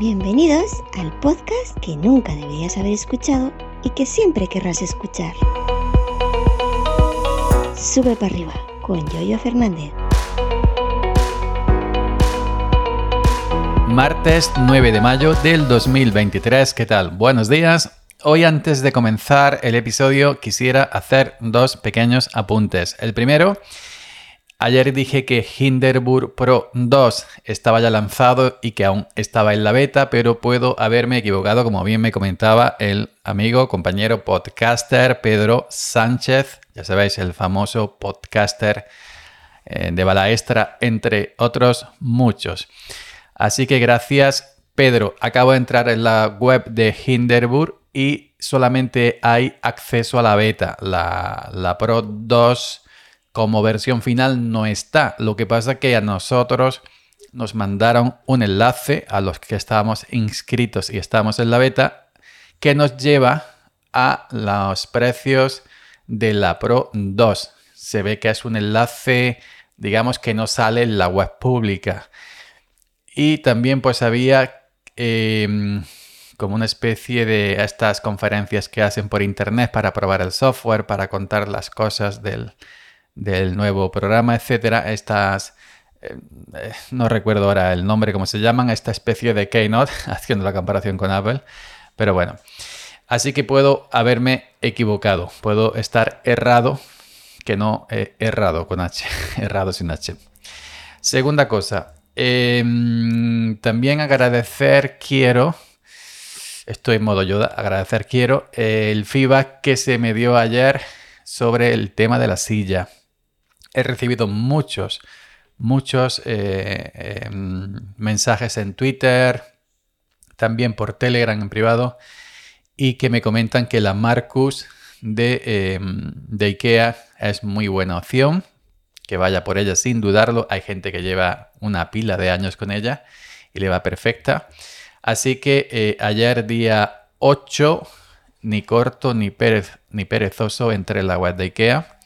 Bienvenidos al podcast que nunca deberías haber escuchado y que siempre querrás escuchar. Sube para arriba con Yoyo Fernández. Martes 9 de mayo del 2023. ¿Qué tal? Buenos días. Hoy antes de comenzar el episodio quisiera hacer dos pequeños apuntes. El primero, ayer dije que Hinderburg Pro 2 estaba ya lanzado y que aún estaba en la beta, pero puedo haberme equivocado, como bien me comentaba el amigo, compañero podcaster Pedro Sánchez, ya sabéis, el famoso podcaster eh, de Balaestra, entre otros muchos. Así que gracias Pedro, acabo de entrar en la web de Hinderburg y solamente hay acceso a la beta. La, Pro 2 como versión final no está. Lo que pasa que a nosotros nos mandaron un enlace a los que estábamos inscritos y estamos en la beta que nos lleva a los precios de la Pro 2. Se ve que es un enlace, digamos, que no sale en la web pública. Y también pues había em, como una especie de estas conferencias que hacen por internet para probar el software, para contar las cosas del, nuevo programa, etcétera. Estas, eh, eh, no recuerdo ahora el nombre, cómo se llaman, esta especie de Keynote, haciendo la comparación con Apple. Pero bueno, así que puedo haberme equivocado, puedo estar errado, que no he errado con H, errado sin H. Segunda cosa, em, también agradecer quiero estoy en modo Yoda. Agradecer quiero el feedback que se me dio ayer sobre el tema de la silla. He recibido muchos, muchos eh, em, mensajes en Twitter, también por Telegram en privado, y que me comentan que la Marcus de, em, de IKEA es muy buena opción, que vaya por ella sin dudarlo. Hay gente que lleva una pila de años con ella y le va perfecta. Así que eh, ayer día 8, ni corto ni, ni perezoso, entré en la web de IKEA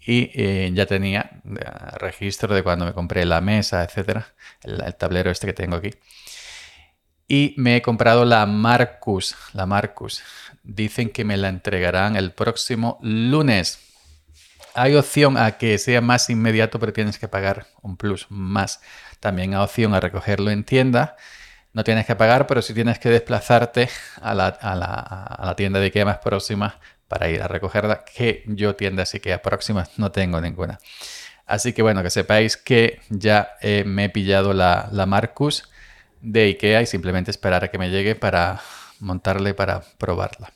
y eh, ya tenía eh, registro de cuando me compré la mesa, etcétera, el, tablero este que tengo aquí. Y me he comprado la Marcus, la Marcus. Dicen que me la entregarán el próximo lunes. Hay opción a que sea más inmediato, pero tienes que pagar un plus más. También hay opción a recogerlo en tienda no tienes que pagar, pero sí tienes que desplazarte a la, tienda de IKEA más próxima para ir a recogerla, que yo tiendas IKEA próximas no tengo ninguna. Así que bueno, que sepáis que ya eh, me he pillado la, la Marcus de IKEA y simplemente esperar a que me llegue para montarle para probarla.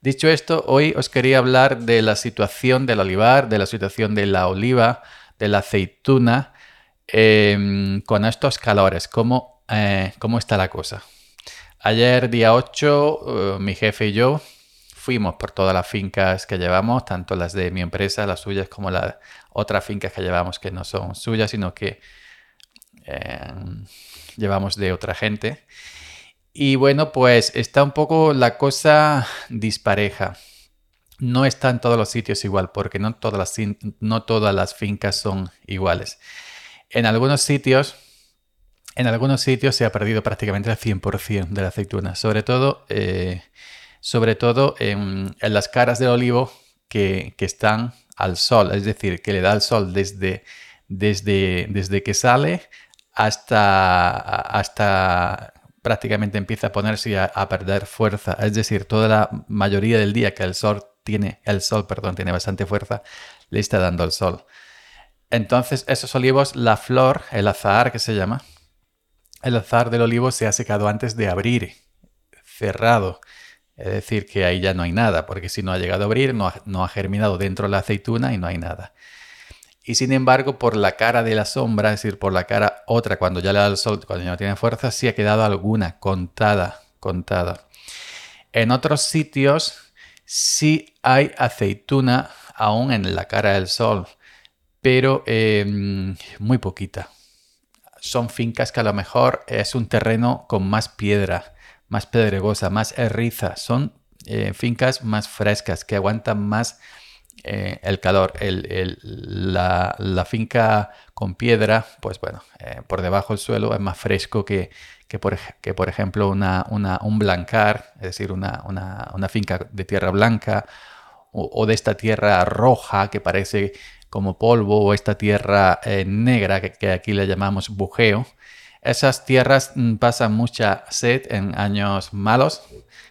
Dicho esto, hoy os quería hablar de la situación del olivar, de la situación de la oliva, de la aceituna, em, con estos calores, cómo eh, ¿cómo está la cosa? Ayer, día 8, eh, mi jefe y yo fuimos por todas las fincas que llevamos, tanto las de mi empresa, las suyas, como las otras fincas que llevamos que no son suyas, sino que eh, llevamos de otra gente. Y bueno, pues está un poco la cosa dispareja. No está en todos los sitios igual, porque no todas las, no todas las fincas son iguales. En algunos sitios en algunos sitios se ha perdido prácticamente el 100% de la aceituna, sobre todo, eh, sobre todo en, las caras del olivo que, están al sol, es decir, que le da el sol desde, desde, desde que sale hasta, hasta prácticamente empieza a ponerse a, a, perder fuerza, es decir, toda la mayoría del día que el sol tiene, el sol, perdón, tiene bastante fuerza, le está dando el sol. Entonces, esos olivos, la flor, el azahar que se llama, el azar del olivo se ha secado antes de abrir, cerrado. Es decir, que ahí ya no hay nada, porque si no ha llegado a abrir, no ha, germinado dentro la aceituna y no hay nada. Y sin embargo, por la cara de la sombra, es decir, por la cara otra, cuando ya le da el sol, cuando ya no tiene fuerza, sí ha quedado alguna, contada, contada. En otros sitios sí hay aceituna aún en la cara del sol, pero em, muy poquita son fincas que a lo mejor es un terreno con más piedra, más pedregosa, más herriza. Son eh, fincas más frescas, que aguantan más eh, el calor. la, finca con piedra, pues bueno, eh, por debajo del suelo es más fresco que, que, por, que por, ejemplo una, un blancar, es decir, una, finca de tierra blanca o, de esta tierra roja que parece como polvo o esta tierra negra que, que aquí le llamamos bujeo. Esas tierras mm, pasan mucha sed en años malos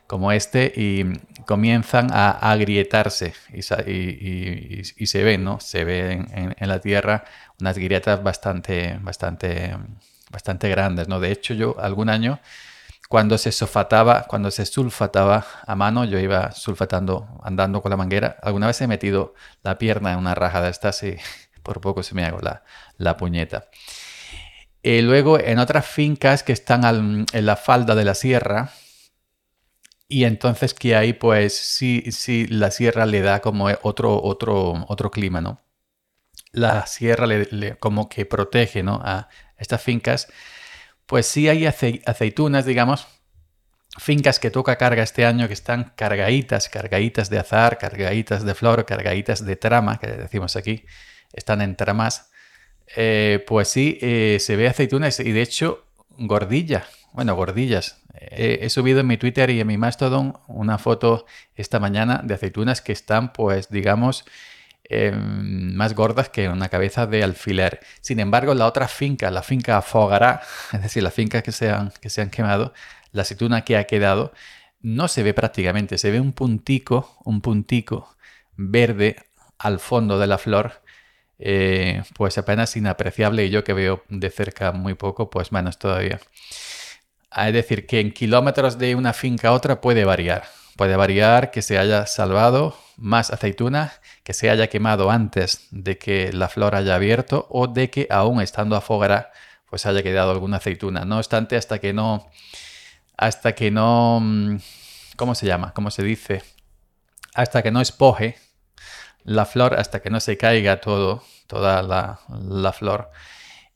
como este y comienzan a agrietarse y, se ven, ¿no? Se ven en, la tierra unas grietas bastante, bastante, bastante grandes, ¿no? De hecho, yo algún año cuando se sulfataba, cuando se sulfataba a mano, yo iba sulfatando, andando con la manguera. Alguna vez he metido la pierna en una raja de estas y por poco se me hago la puñeta. Y luego en otras fincas que están en la falda de la sierra, y entonces que ahí pues sí, sí, la sierra le da como otro, otro, otro clima, ¿no? La sierra le, como que protege, ¿no? A estas fincas. Pues sí hay aceitunas, digamos, fincas que toca carga este año que están cargaditas, cargaditas de azar, cargaditas de flor, cargaditas de trama, que decimos aquí, están en tramas. Eh, pues sí, eh, se ve aceitunas y de hecho gordilla, bueno, gordillas, he, subido en mi Twitter y en mi Mastodon una foto esta mañana de aceitunas que están, pues, digamos, em, más gordas que una cabeza de alfiler. Sin embargo, la otra finca, la finca Afogará, es decir, la finca que se han, que se han quemado, la aceituna que ha quedado, no se ve prácticamente, se ve un puntico, un puntico verde al fondo de la flor, eh, pues apenas inapreciable y yo que veo de cerca muy poco, pues menos todavía. Ah, es decir, que en kilómetros de una finca a otra puede variar. Puede variar que se haya salvado más aceituna, que se haya quemado antes de que la flor haya abierto o de que aún estando afogada pues haya quedado alguna aceituna. No obstante, hasta que no, hasta que no, mm, ¿cómo se llama? ¿Cómo se dice? Hasta que no espoje la flor, hasta que no se caiga todo, toda la, flor.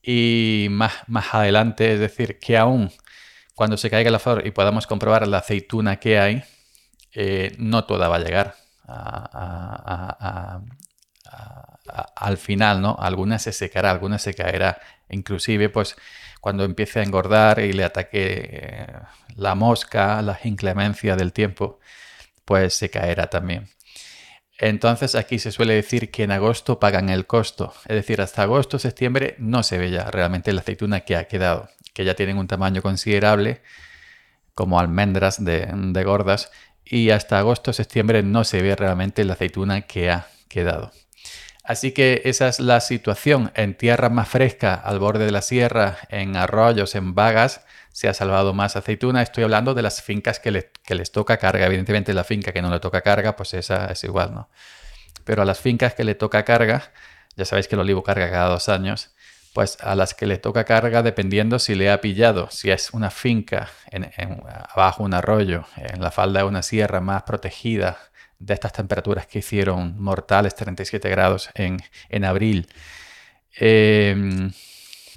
Y más, más adelante, es decir, que aún cuando se caiga la flor y podamos comprobar la aceituna que hay, eh, no toda va a llegar al final, ¿no? Alguna se secará, alguna se caerá. Inclusive, pues, cuando empiece a engordar y le ataque eh, la mosca, la inclemencia del tiempo, pues se caerá también. Entonces aquí se suele decir que en agosto pagan el costo, es decir, hasta agosto, septiembre no se ve ya realmente la aceituna que ha quedado que ya tienen un tamaño considerable, como almendras de, gordas, y hasta agosto-septiembre no se ve realmente la aceituna que ha quedado. Así que esa es la situación. En tierra más fresca, al borde de la sierra, en arroyos, en vagas, se ha salvado más aceituna. Estoy hablando de las fincas que, que, les toca carga. Evidentemente la finca que no le toca carga, pues esa es igual, ¿no? Pero a las fincas que le toca carga, ya sabéis que el olivo carga cada dos años, pues a las que le toca carga dependiendo si le ha pillado, si es una finca en, abajo un arroyo, en la falda de una sierra más protegida de estas temperaturas que hicieron mortales 37 grados en, abril. Em,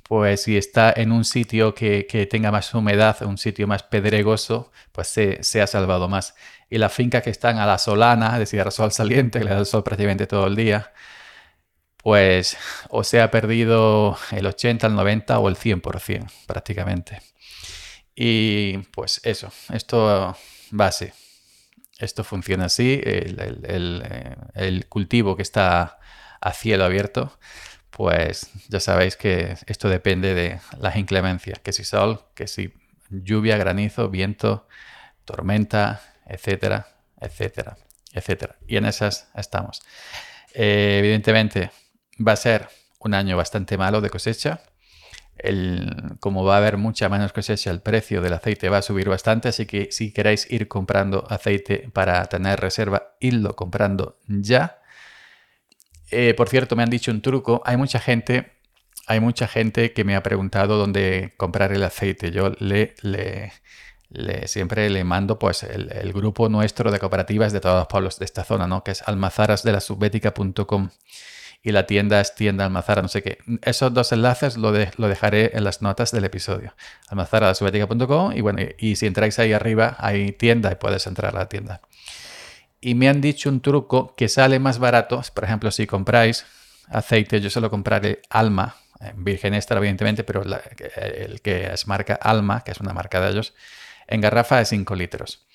pues si está en un sitio que, tenga más humedad, un sitio más pedregoso, pues se, ha salvado más. Y las fincas que están a la solana, es decir, al sol saliente, que le da el sol prácticamente todo el día, pues o se ha perdido el 80, el 90 o el 100% prácticamente. Y pues eso, esto base. Esto funciona así, el, el, cultivo que está a cielo abierto, pues ya sabéis que esto depende de las inclemencias, que si sol, que si lluvia, granizo, viento, tormenta, etcétera, etcétera, etcétera. Y en esas estamos. Eh, evidentemente, va a ser un año bastante malo de cosecha. como va a haber mucha menos cosecha, el precio del aceite va a subir bastante, así que si queréis ir comprando aceite para tener reserva, idlo comprando ya. Eh, por cierto, me han dicho un truco. Hay mucha gente, hay mucha gente que me ha preguntado dónde comprar el aceite. Yo le, le, siempre le mando pues el, grupo nuestro de cooperativas de todos los pueblos de esta zona, ¿no? Que es almazarasdelasubbética.com y la tienda es tienda almazara, no sé qué. Esos dos enlaces lo, dejaré en las notas del episodio. almazaradasubetica.com y bueno, y, si entráis ahí arriba hay tienda y puedes entrar a la tienda. Y me han dicho un truco que sale más barato. Por ejemplo, si compráis aceite, yo suelo compraré Alma, virgen extra evidentemente, pero el que es marca Alma, que es una marca de ellos, en garrafa de 5 litros.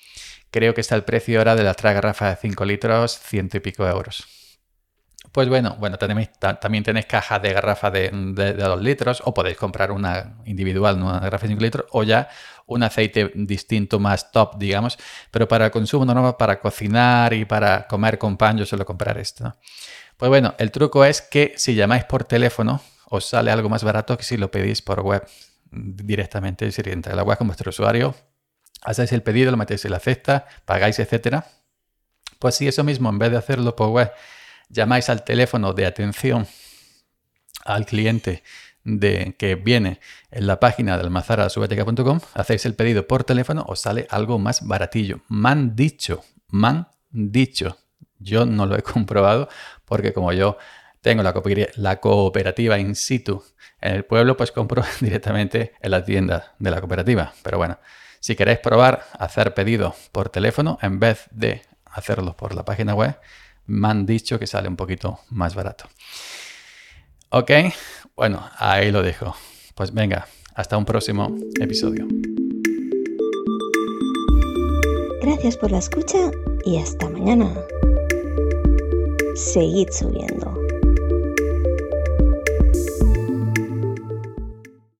Creo que está el precio ahora de la otra garrafa de 5 litros, ciento y pico euros. Pues bueno, bueno, también tenéis cajas de garrafa de, de, 2 litros o podéis comprar una individual, una garrafa de 5 litros o ya un aceite distinto más top, digamos, pero para el consumo normal, para cocinar y para comer con pan, yo suelo comprar esto. Pues bueno, el truco es que si llamáis por teléfono, os sale algo más barato que si lo pedís por web directamente. Decir, entre la web con vuestro usuario, hacéis el pedido, lo metéis en la cesta, pagáis, etcétera. Pues si eso mismo, en vez de hacerlo por web, llamáis al teléfono de atención al cliente de, que viene en la página de almazarasubeteca.com, hacéis el pedido por teléfono, os sale algo más baratillo. Man dicho, man dicho. Yo no lo he comprobado porque como yo tengo la cooperativa in situ en el pueblo, pues compro directamente en la tienda de la cooperativa. Pero bueno, si queréis probar hacer pedidos por teléfono en vez de hacerlos por la página web, me han dicho que sale un poquito más barato. Ok, bueno, ahí lo dejo. Pues venga, hasta un próximo episodio. Gracias por la escucha y hasta mañana. Seguid subiendo.